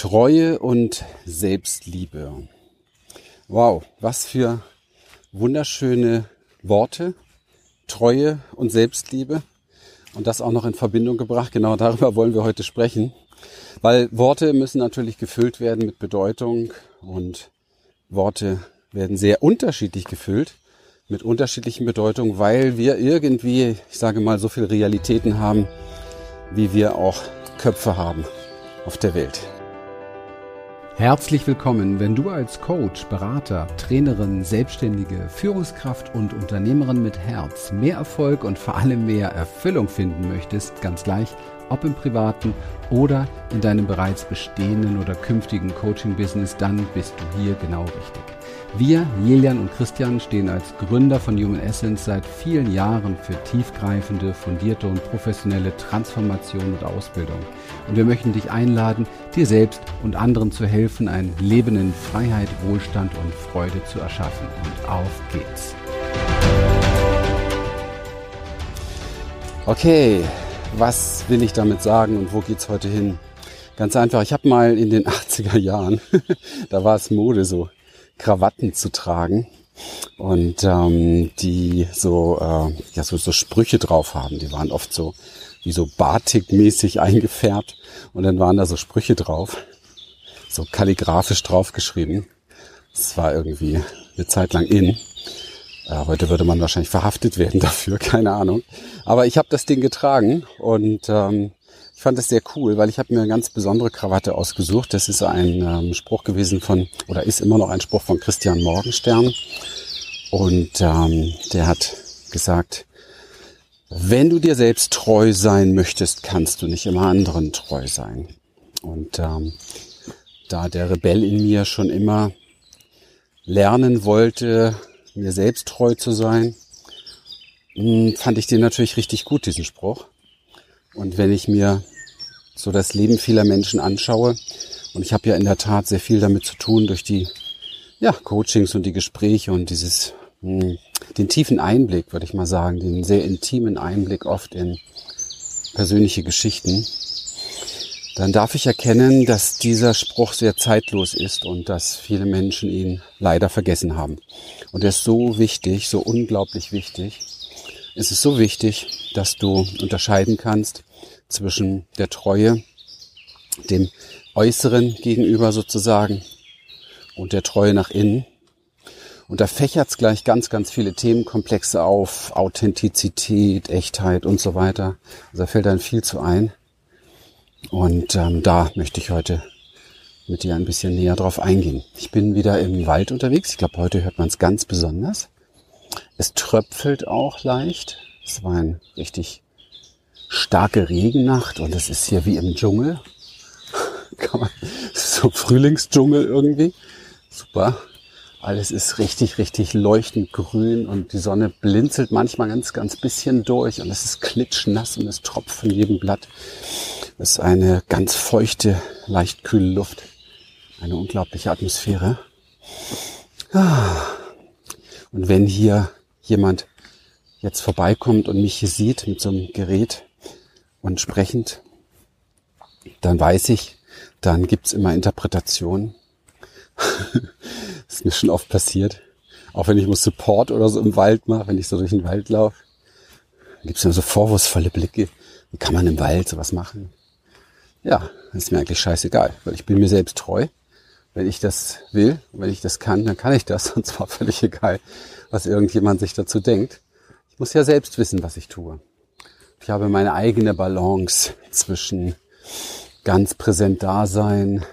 Treue und Selbstliebe. Wow, was für wunderschöne Worte. Treue und Selbstliebe. Und das auch noch in Verbindung gebracht. Genau darüber wollen wir heute sprechen. Weil Worte müssen natürlich gefüllt werden mit Bedeutung und Worte werden sehr unterschiedlich gefüllt mit unterschiedlichen Bedeutungen, weil wir irgendwie, ich sage mal, so viele Realitäten haben, wie wir auch Köpfe haben auf der Welt. Herzlich willkommen, wenn du als Coach, Berater, Trainerin, Selbstständige, Führungskraft und Unternehmerin mit Herz mehr Erfolg und vor allem mehr Erfüllung finden möchtest, ganz gleich, ob im privaten oder in deinem bereits bestehenden oder künftigen Coaching-Business, dann bist du hier genau richtig. Wir, Jelian und Christian, stehen als Gründer von Human Essence seit vielen Jahren für tiefgreifende, fundierte und professionelle Transformation und Ausbildung. Und wir möchten dich einladen, dir selbst und anderen zu helfen, ein Leben in Freiheit, Wohlstand und Freude zu erschaffen. Und auf geht's. Okay, was will ich damit sagen und wo geht's heute hin? Ganz einfach, ich habe mal in den 80er Jahren, da war es Mode so, Krawatten zu tragen und ähm, die so äh, ja so, so Sprüche drauf haben. Die waren oft so wie so Batik-mäßig eingefärbt und dann waren da so Sprüche drauf, so kalligrafisch draufgeschrieben. Das war irgendwie eine Zeit lang in. Äh, heute würde man wahrscheinlich verhaftet werden dafür, keine Ahnung. Aber ich habe das Ding getragen und ähm, ich fand das sehr cool, weil ich habe mir eine ganz besondere Krawatte ausgesucht. Das ist ein ähm, Spruch gewesen von, oder ist immer noch ein Spruch von Christian Morgenstern. Und ähm, der hat gesagt, wenn du dir selbst treu sein möchtest, kannst du nicht immer anderen treu sein. Und ähm, da der Rebell in mir schon immer lernen wollte, mir selbst treu zu sein, hm, fand ich den natürlich richtig gut, diesen Spruch. Und wenn ich mir so das Leben vieler Menschen anschaue, und ich habe ja in der Tat sehr viel damit zu tun durch die ja, Coachings und die Gespräche und dieses hm, den tiefen Einblick, würde ich mal sagen, den sehr intimen Einblick oft in persönliche Geschichten, dann darf ich erkennen, dass dieser Spruch sehr zeitlos ist und dass viele Menschen ihn leider vergessen haben. Und er ist so wichtig, so unglaublich wichtig. Es ist so wichtig, dass du unterscheiden kannst zwischen der Treue, dem Äußeren gegenüber sozusagen und der Treue nach innen. Und da fächert's gleich ganz, ganz viele Themenkomplexe auf, Authentizität, Echtheit und so weiter. Also da fällt dann viel zu ein. Und ähm, da möchte ich heute mit dir ein bisschen näher drauf eingehen. Ich bin wieder im Wald unterwegs. Ich glaube, heute hört man es ganz besonders. Es tröpfelt auch leicht. Es war ein richtig starke Regennacht und es ist hier wie im Dschungel. Kann man, so Frühlingsdschungel irgendwie. Super. Alles ist richtig, richtig leuchtend grün und die Sonne blinzelt manchmal ganz, ganz bisschen durch und es ist klitschnass und es tropft von jedem Blatt. Es ist eine ganz feuchte, leicht kühle Luft. Eine unglaubliche Atmosphäre. Ah. Und wenn hier jemand jetzt vorbeikommt und mich hier sieht mit so einem Gerät, und sprechend, dann weiß ich, dann gibt's immer Interpretationen. ist mir schon oft passiert. Auch wenn ich mal Support oder so im Wald mache, wenn ich so durch den Wald laufe, gibt's immer so vorwurfsvolle Blicke. Wie kann man im Wald sowas machen? Ja, ist mir eigentlich scheißegal, weil ich bin mir selbst treu. Wenn ich das will, wenn ich das kann, dann kann ich das. Und zwar völlig egal, was irgendjemand sich dazu denkt. Ich muss ja selbst wissen, was ich tue. Ich habe meine eigene Balance zwischen ganz präsent da sein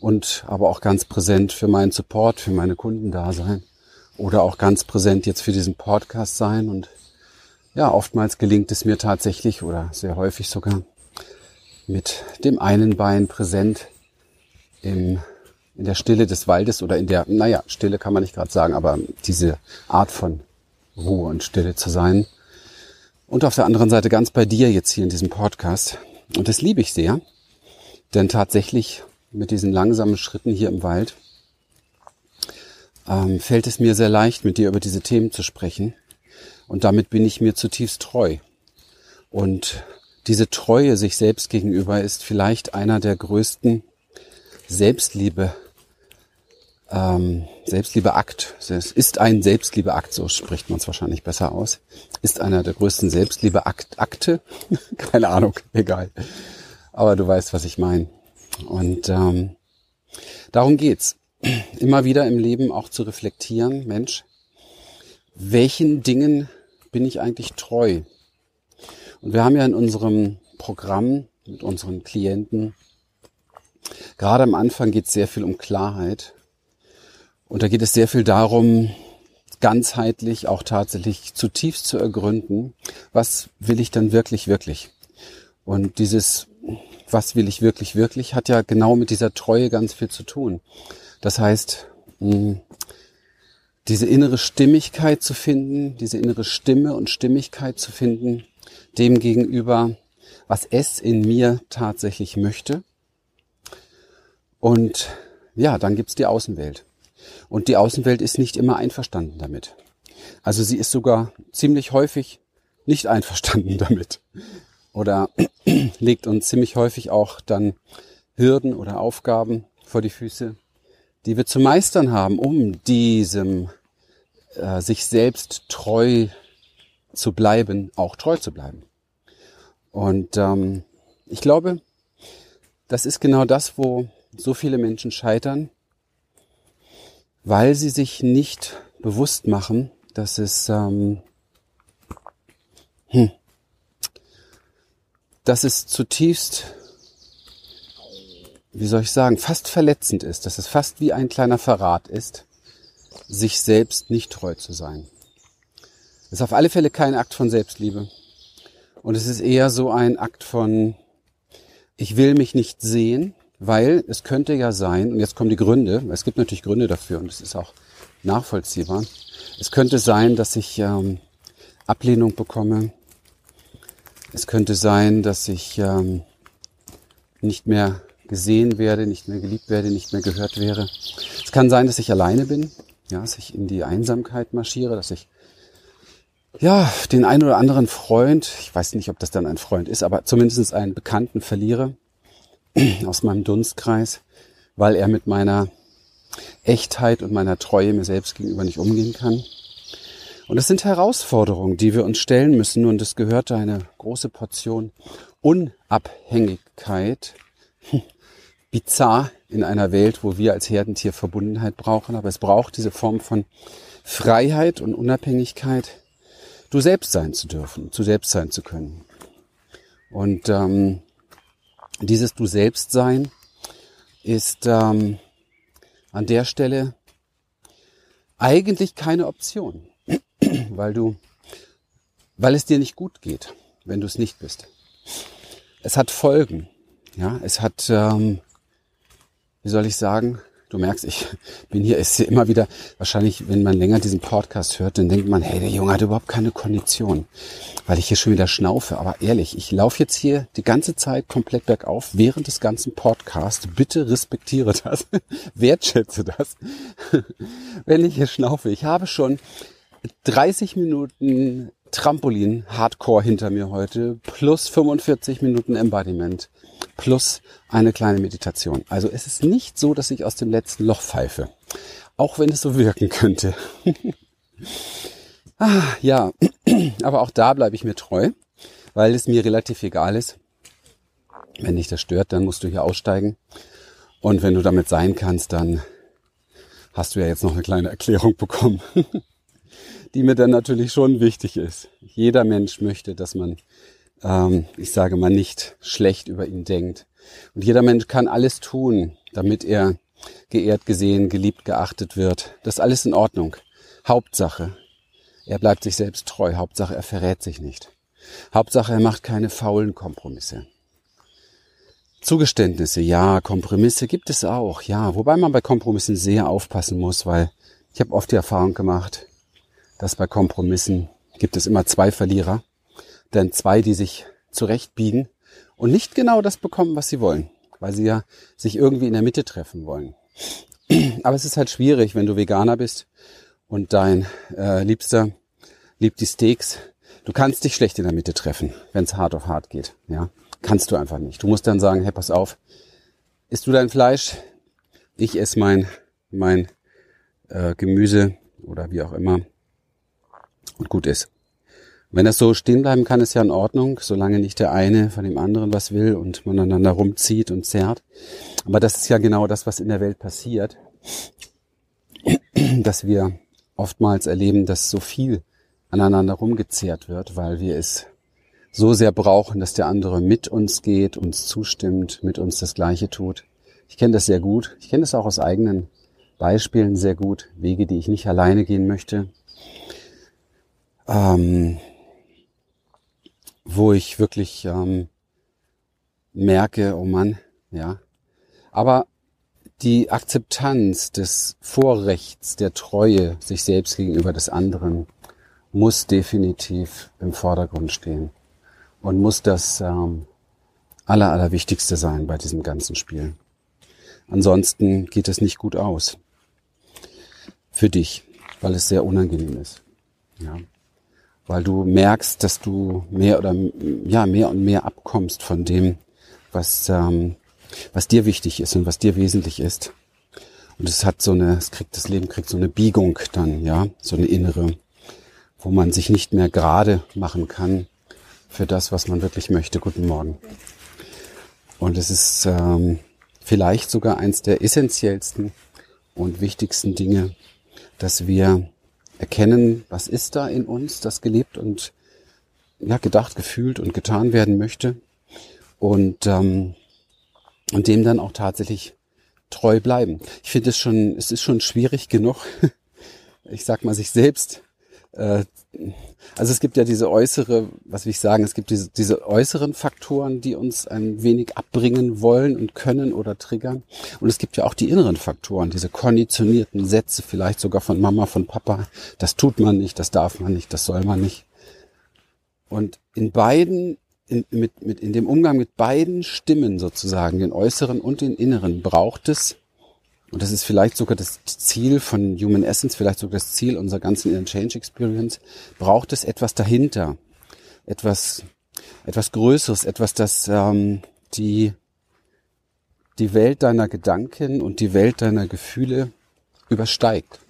und aber auch ganz präsent für meinen Support, für meine Kunden da sein oder auch ganz präsent jetzt für diesen Podcast sein und ja, oftmals gelingt es mir tatsächlich oder sehr häufig sogar mit dem einen Bein präsent im, in der Stille des Waldes oder in der, naja, Stille kann man nicht gerade sagen, aber diese Art von Ruhe und Stille zu sein und auf der anderen Seite ganz bei dir jetzt hier in diesem Podcast. Und das liebe ich sehr, denn tatsächlich mit diesen langsamen Schritten hier im Wald ähm, fällt es mir sehr leicht, mit dir über diese Themen zu sprechen. Und damit bin ich mir zutiefst treu. Und diese Treue sich selbst gegenüber ist vielleicht einer der größten Selbstliebe, ähm, Selbstliebeakt. Es ist ein Selbstliebeakt, so spricht man es wahrscheinlich besser aus. Ist einer der größten Selbstliebeakte. Keine Ahnung, egal. Aber du weißt, was ich meine. Und ähm, darum geht's. Immer wieder im Leben auch zu reflektieren, Mensch, welchen Dingen bin ich eigentlich treu? Und wir haben ja in unserem Programm mit unseren Klienten, gerade am Anfang geht es sehr viel um Klarheit. Und da geht es sehr viel darum, ganzheitlich auch tatsächlich zutiefst zu ergründen, was will ich dann wirklich, wirklich? Und dieses, was will ich wirklich, wirklich, hat ja genau mit dieser Treue ganz viel zu tun. Das heißt, diese innere Stimmigkeit zu finden, diese innere Stimme und Stimmigkeit zu finden, dem gegenüber, was es in mir tatsächlich möchte. Und ja, dann gibt's die Außenwelt. Und die Außenwelt ist nicht immer einverstanden damit. Also sie ist sogar ziemlich häufig nicht einverstanden damit. Oder legt uns ziemlich häufig auch dann Hürden oder Aufgaben vor die Füße, die wir zu meistern haben, um diesem äh, sich selbst treu zu bleiben, auch treu zu bleiben. Und ähm, ich glaube, das ist genau das, wo so viele Menschen scheitern, weil sie sich nicht bewusst machen, dass es, ähm, hm, dass es zutiefst wie soll ich sagen, fast verletzend ist, dass es fast wie ein kleiner Verrat ist, sich selbst nicht treu zu sein. Es ist auf alle Fälle kein Akt von Selbstliebe. Und es ist eher so ein Akt von, ich will mich nicht sehen, weil es könnte ja sein, und jetzt kommen die Gründe, es gibt natürlich Gründe dafür und es ist auch nachvollziehbar. Es könnte sein, dass ich ähm, Ablehnung bekomme. Es könnte sein, dass ich ähm, nicht mehr gesehen werde, nicht mehr geliebt werde, nicht mehr gehört wäre. Es kann sein, dass ich alleine bin, ja, dass ich in die Einsamkeit marschiere, dass ich ja, den einen oder anderen Freund, ich weiß nicht, ob das dann ein Freund ist, aber zumindest einen Bekannten verliere aus meinem Dunstkreis, weil er mit meiner Echtheit und meiner Treue mir selbst gegenüber nicht umgehen kann. Und das sind Herausforderungen, die wir uns stellen müssen und es gehört eine große Portion Unabhängigkeit bizarr in einer Welt, wo wir als Herdentier Verbundenheit brauchen, aber es braucht diese Form von Freiheit und Unabhängigkeit, du selbst sein zu dürfen, zu selbst sein zu können. Und ähm, dieses Du selbst sein ist ähm, an der Stelle eigentlich keine Option, weil du, weil es dir nicht gut geht, wenn du es nicht bist. Es hat Folgen. Ja, es hat ähm, wie soll ich sagen, du merkst, ich bin hier, ist hier immer wieder, wahrscheinlich, wenn man länger diesen Podcast hört, dann denkt man, hey, der Junge hat überhaupt keine Kondition, weil ich hier schon wieder schnaufe. Aber ehrlich, ich laufe jetzt hier die ganze Zeit komplett bergauf während des ganzen Podcasts. Bitte respektiere das, wertschätze das, wenn ich hier schnaufe. Ich habe schon 30 Minuten Trampolin Hardcore hinter mir heute plus 45 Minuten Embodiment plus eine kleine Meditation. Also es ist nicht so, dass ich aus dem letzten Loch pfeife, auch wenn es so wirken könnte. ah, ja, aber auch da bleibe ich mir treu, weil es mir relativ egal ist. Wenn dich das stört, dann musst du hier aussteigen. Und wenn du damit sein kannst, dann hast du ja jetzt noch eine kleine Erklärung bekommen, die mir dann natürlich schon wichtig ist. Jeder Mensch möchte, dass man ähm, ich sage mal, nicht schlecht über ihn denkt. Und jeder Mensch kann alles tun, damit er geehrt, gesehen, geliebt, geachtet wird. Das ist alles in Ordnung. Hauptsache, er bleibt sich selbst treu. Hauptsache, er verrät sich nicht. Hauptsache, er macht keine faulen Kompromisse. Zugeständnisse, ja, Kompromisse gibt es auch, ja, wobei man bei Kompromissen sehr aufpassen muss, weil ich habe oft die Erfahrung gemacht, dass bei Kompromissen gibt es immer zwei Verlierer denn zwei, die sich zurechtbiegen und nicht genau das bekommen, was sie wollen, weil sie ja sich irgendwie in der Mitte treffen wollen. Aber es ist halt schwierig, wenn du Veganer bist und dein äh, Liebster liebt die Steaks. Du kannst dich schlecht in der Mitte treffen, wenn es hart auf hart geht. Ja, kannst du einfach nicht. Du musst dann sagen, hey, pass auf, isst du dein Fleisch? ich esse mein, mein äh, Gemüse oder wie auch immer und gut ist. Wenn das so stehen bleiben kann, ist ja in Ordnung, solange nicht der eine von dem anderen was will und man einander rumzieht und zerrt. Aber das ist ja genau das, was in der Welt passiert, dass wir oftmals erleben, dass so viel aneinander rumgezehrt wird, weil wir es so sehr brauchen, dass der andere mit uns geht, uns zustimmt, mit uns das Gleiche tut. Ich kenne das sehr gut. Ich kenne das auch aus eigenen Beispielen sehr gut. Wege, die ich nicht alleine gehen möchte. Ähm, wo ich wirklich ähm, merke, oh Mann, ja. Aber die Akzeptanz des Vorrechts, der Treue sich selbst gegenüber des anderen muss definitiv im Vordergrund stehen und muss das ähm, aller, allerwichtigste sein bei diesem ganzen Spiel. Ansonsten geht es nicht gut aus. Für dich, weil es sehr unangenehm ist. Ja weil du merkst, dass du mehr oder ja mehr und mehr abkommst von dem, was ähm, was dir wichtig ist und was dir wesentlich ist. Und es hat so eine, es kriegt das Leben kriegt so eine Biegung dann, ja, so eine innere, wo man sich nicht mehr gerade machen kann für das, was man wirklich möchte. Guten Morgen. Und es ist ähm, vielleicht sogar eins der essentiellsten und wichtigsten Dinge, dass wir erkennen, was ist da in uns, das gelebt und ja, gedacht, gefühlt und getan werden möchte. Und, ähm, und dem dann auch tatsächlich treu bleiben. Ich finde es schon, es ist schon schwierig genug, ich sag mal, sich selbst also es gibt ja diese äußere, was will ich sagen, es gibt diese, diese äußeren Faktoren, die uns ein wenig abbringen wollen und können oder triggern. Und es gibt ja auch die inneren Faktoren, diese konditionierten Sätze, vielleicht sogar von Mama, von Papa. Das tut man nicht, das darf man nicht, das soll man nicht. Und in beiden, in, mit, mit, in dem Umgang mit beiden Stimmen sozusagen, den äußeren und den inneren, braucht es und das ist vielleicht sogar das Ziel von Human Essence, vielleicht sogar das Ziel unserer ganzen Inner Change Experience, braucht es etwas dahinter, etwas, etwas Größeres, etwas, das ähm, die, die Welt deiner Gedanken und die Welt deiner Gefühle übersteigt.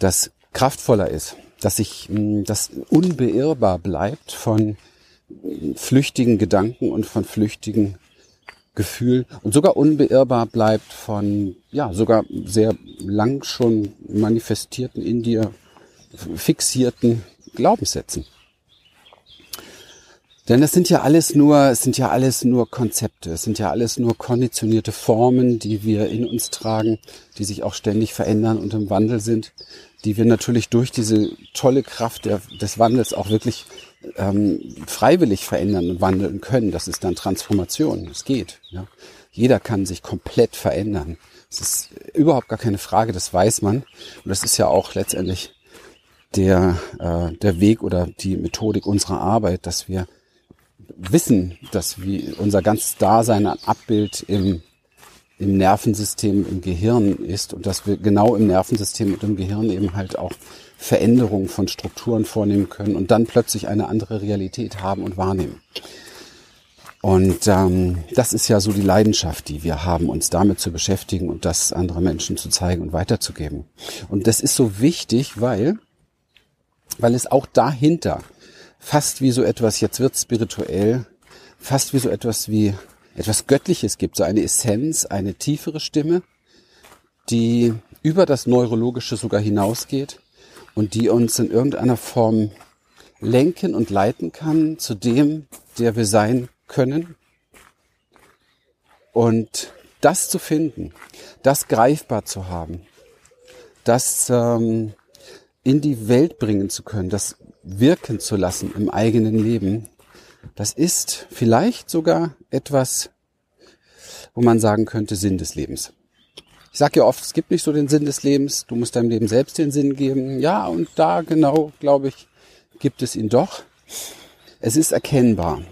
Das kraftvoller ist, dass sich das unbeirrbar bleibt von flüchtigen Gedanken und von flüchtigen Gefühl und sogar unbeirrbar bleibt von, ja, sogar sehr lang schon manifestierten, in dir fixierten Glaubenssätzen. Denn es sind ja alles nur, es sind ja alles nur Konzepte, es sind ja alles nur konditionierte Formen, die wir in uns tragen, die sich auch ständig verändern und im Wandel sind, die wir natürlich durch diese tolle Kraft der, des Wandels auch wirklich ähm, freiwillig verändern und wandeln können. Das ist dann Transformation. Es geht. Ja. Jeder kann sich komplett verändern. Es ist überhaupt gar keine Frage, das weiß man. Und das ist ja auch letztendlich der, äh, der Weg oder die Methodik unserer Arbeit, dass wir wissen, dass wir unser ganzes Dasein ein Abbild im, im Nervensystem, im Gehirn ist und dass wir genau im Nervensystem und im Gehirn eben halt auch Veränderungen von Strukturen vornehmen können und dann plötzlich eine andere Realität haben und wahrnehmen. Und ähm, das ist ja so die Leidenschaft, die wir haben, uns damit zu beschäftigen und das andere Menschen zu zeigen und weiterzugeben. Und das ist so wichtig, weil, weil es auch dahinter fast wie so etwas, jetzt wird spirituell, fast wie so etwas wie etwas Göttliches gibt, so eine Essenz, eine tiefere Stimme, die über das Neurologische sogar hinausgeht und die uns in irgendeiner Form lenken und leiten kann zu dem, der wir sein können. Und das zu finden, das greifbar zu haben, das ähm, in die Welt bringen zu können, das wirken zu lassen im eigenen Leben, das ist vielleicht sogar etwas, wo man sagen könnte, Sinn des Lebens. Ich sage ja oft, es gibt nicht so den Sinn des Lebens, du musst deinem Leben selbst den Sinn geben. Ja, und da genau, glaube ich, gibt es ihn doch. Es ist erkennbar.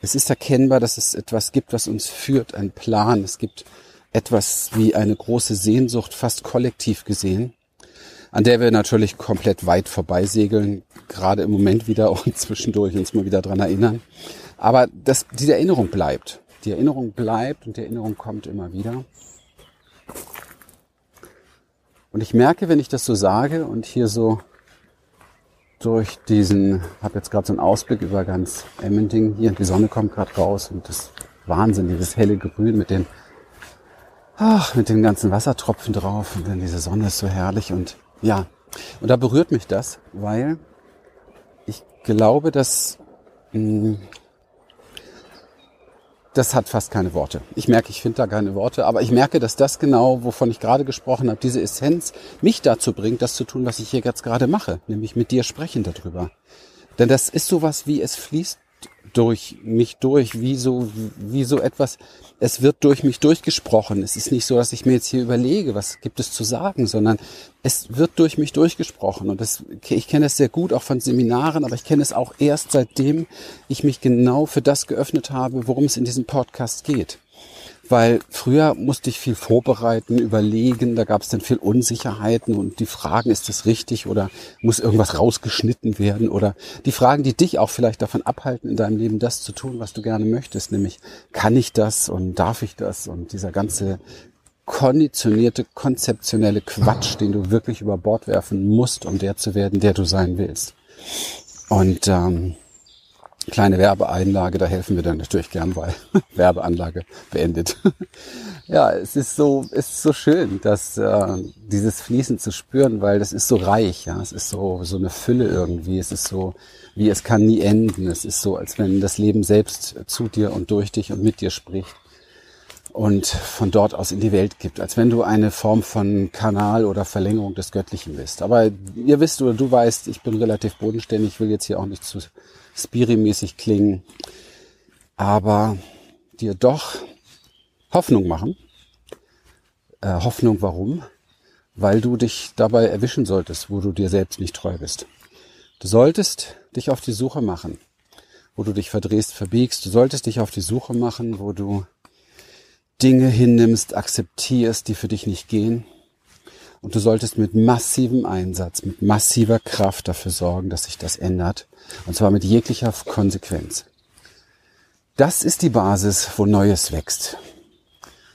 Es ist erkennbar, dass es etwas gibt, was uns führt, ein Plan. Es gibt etwas wie eine große Sehnsucht, fast kollektiv gesehen, an der wir natürlich komplett weit vorbeisegeln, gerade im Moment wieder und zwischendurch uns mal wieder dran erinnern. Aber das, diese Erinnerung bleibt. Die Erinnerung bleibt und die Erinnerung kommt immer wieder. Und ich merke, wenn ich das so sage und hier so durch diesen, habe jetzt gerade so einen Ausblick über ganz Emmending hier, die Sonne kommt gerade raus und das Wahnsinn, dieses helle Grün mit den, ach, mit den ganzen Wassertropfen drauf und dann diese Sonne ist so herrlich und ja, und da berührt mich das, weil ich glaube, dass mh, hm, das hat fast keine Worte. Ich merke, ich finde da keine Worte, aber ich merke, dass das genau, wovon ich gerade gesprochen habe, diese Essenz mich dazu bringt, das zu tun, was ich hier jetzt gerade mache, nämlich mit dir sprechen darüber. Denn das ist sowas wie es fließt durch mich durch, wie so, wie so etwas, es wird durch mich durchgesprochen. Es ist nicht so, dass ich mir jetzt hier überlege, was gibt es zu sagen, sondern es wird durch mich durchgesprochen. Und das, ich kenne es sehr gut auch von Seminaren, aber ich kenne es auch erst seitdem ich mich genau für das geöffnet habe, worum es in diesem Podcast geht weil früher musste ich viel vorbereiten, überlegen, da gab es dann viel Unsicherheiten und die Fragen, ist das richtig oder muss irgendwas rausgeschnitten werden oder die Fragen, die dich auch vielleicht davon abhalten, in deinem Leben das zu tun, was du gerne möchtest, nämlich kann ich das und darf ich das und dieser ganze konditionierte, konzeptionelle Quatsch, den du wirklich über Bord werfen musst, um der zu werden, der du sein willst. Und ähm, kleine Werbeeinlage, da helfen wir dann natürlich gern bei. Werbeanlage beendet. ja, es ist so, es ist so schön, dass äh, dieses Fließen zu spüren, weil das ist so reich, ja, es ist so so eine Fülle irgendwie, es ist so wie es kann nie enden. Es ist so, als wenn das Leben selbst zu dir und durch dich und mit dir spricht und von dort aus in die Welt gibt, als wenn du eine Form von Kanal oder Verlängerung des Göttlichen bist. Aber ihr wisst oder du weißt, ich bin relativ bodenständig, ich will jetzt hier auch nicht zu spirimäßig klingen, aber dir doch Hoffnung machen. Äh, Hoffnung warum? Weil du dich dabei erwischen solltest, wo du dir selbst nicht treu bist. Du solltest dich auf die Suche machen, wo du dich verdrehst, verbiegst. Du solltest dich auf die Suche machen, wo du Dinge hinnimmst, akzeptierst, die für dich nicht gehen. Und du solltest mit massivem Einsatz, mit massiver Kraft dafür sorgen, dass sich das ändert und zwar mit jeglicher Konsequenz. Das ist die Basis, wo Neues wächst.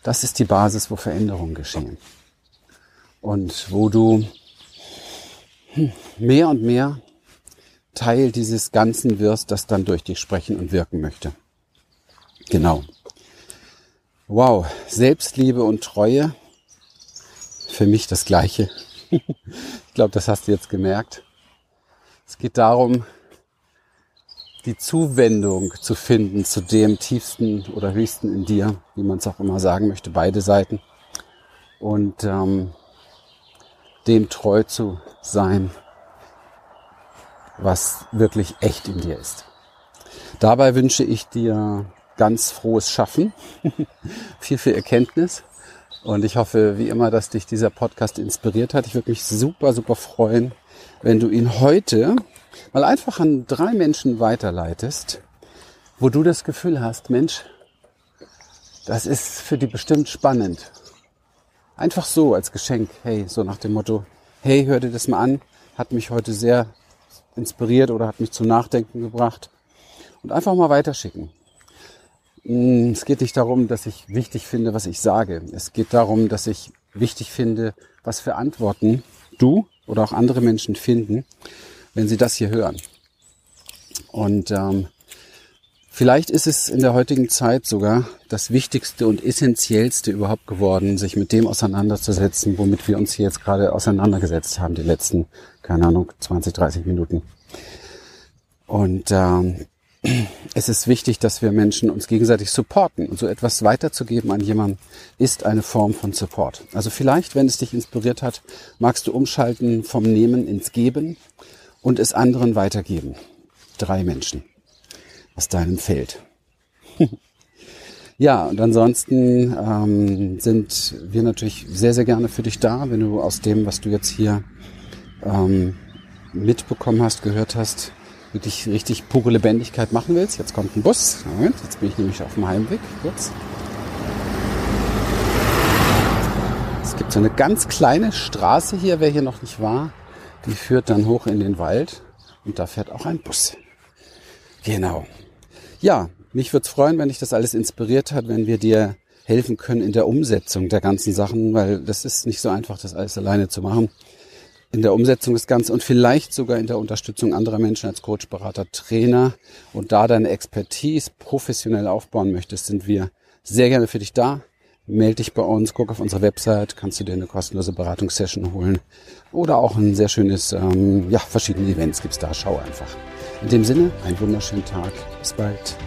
Das ist die Basis, wo Veränderungen geschehen. Und wo du hm, mehr und mehr Teil dieses Ganzen wirst, das dann durch dich sprechen und wirken möchte. Genau. Wow, Selbstliebe und Treue, für mich das Gleiche. ich glaube, das hast du jetzt gemerkt. Es geht darum, die Zuwendung zu finden zu dem tiefsten oder höchsten in dir, wie man es auch immer sagen möchte, beide Seiten. Und ähm, dem treu zu sein, was wirklich echt in dir ist. Dabei wünsche ich dir ganz frohes Schaffen, viel, viel Erkenntnis. Und ich hoffe, wie immer, dass dich dieser Podcast inspiriert hat. Ich würde mich super, super freuen, wenn du ihn heute mal einfach an drei Menschen weiterleitest, wo du das Gefühl hast, Mensch, das ist für die bestimmt spannend. Einfach so als Geschenk, hey, so nach dem Motto, hey, hör dir das mal an, hat mich heute sehr inspiriert oder hat mich zum Nachdenken gebracht. Und einfach mal weiterschicken. Mm, es geht nicht darum, dass ich wichtig finde, was ich sage. Es geht darum, dass ich wichtig finde, was für Antworten du oder auch andere Menschen finden, wenn sie das hier hören. Und ähm, vielleicht ist es in der heutigen Zeit sogar das Wichtigste und Essentiellste überhaupt geworden, sich mit dem auseinanderzusetzen, womit wir uns hier jetzt gerade auseinandergesetzt haben, die letzten, keine Ahnung, 20, 30 Minuten. Und ähm, es ist wichtig, dass wir Menschen uns gegenseitig supporten. Und so etwas weiterzugeben an jemanden ist eine Form von Support. Also vielleicht, wenn es dich inspiriert hat, magst du umschalten vom Nehmen ins Geben und es anderen weitergeben. Drei Menschen aus deinem Feld. ja, und ansonsten ähm, sind wir natürlich sehr, sehr gerne für dich da, wenn du aus dem, was du jetzt hier ähm, mitbekommen hast, gehört hast, wirklich richtig pure Lebendigkeit machen willst. Jetzt kommt ein Bus. Moment, jetzt bin ich nämlich auf dem Heimweg. Kurz. Es gibt so eine ganz kleine Straße hier, wer hier noch nicht war. Die führt dann hoch in den Wald und da fährt auch ein Bus. Genau. Ja, mich würde es freuen, wenn dich das alles inspiriert hat, wenn wir dir helfen können in der Umsetzung der ganzen Sachen, weil das ist nicht so einfach, das alles alleine zu machen. In der Umsetzung des Ganzen und vielleicht sogar in der Unterstützung anderer Menschen als Coach, Berater, Trainer und da deine Expertise professionell aufbauen möchtest, sind wir sehr gerne für dich da. Melde dich bei uns, guck auf unsere Website, kannst du dir eine kostenlose Beratungssession holen oder auch ein sehr schönes, ähm, ja, verschiedene Events gibt's da. Schau einfach. In dem Sinne, einen wunderschönen Tag. Bis bald.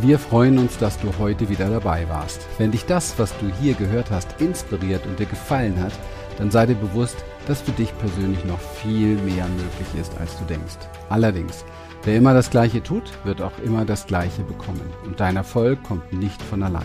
Wir freuen uns, dass du heute wieder dabei warst. Wenn dich das, was du hier gehört hast, inspiriert und dir gefallen hat, dann sei dir bewusst, dass für dich persönlich noch viel mehr möglich ist, als du denkst. Allerdings, wer immer das Gleiche tut, wird auch immer das Gleiche bekommen. Und dein Erfolg kommt nicht von allein.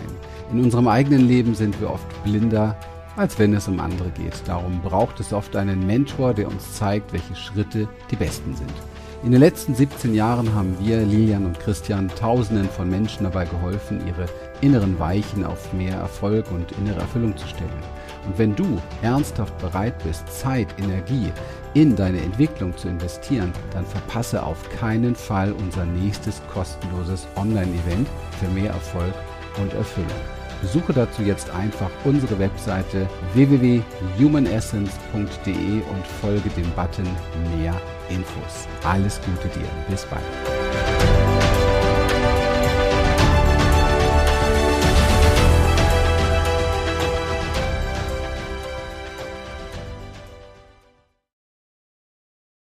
In unserem eigenen Leben sind wir oft blinder, als wenn es um andere geht. Darum braucht es oft einen Mentor, der uns zeigt, welche Schritte die besten sind. In den letzten 17 Jahren haben wir, Lilian und Christian, Tausenden von Menschen dabei geholfen, ihre inneren Weichen auf mehr Erfolg und innere Erfüllung zu stellen. Und wenn du ernsthaft bereit bist, Zeit, Energie in deine Entwicklung zu investieren, dann verpasse auf keinen Fall unser nächstes kostenloses Online-Event für mehr Erfolg und Erfüllung. Besuche dazu jetzt einfach unsere Webseite www.humanessence.de und folge dem Button Mehr Infos. Alles Gute dir. Bis bald.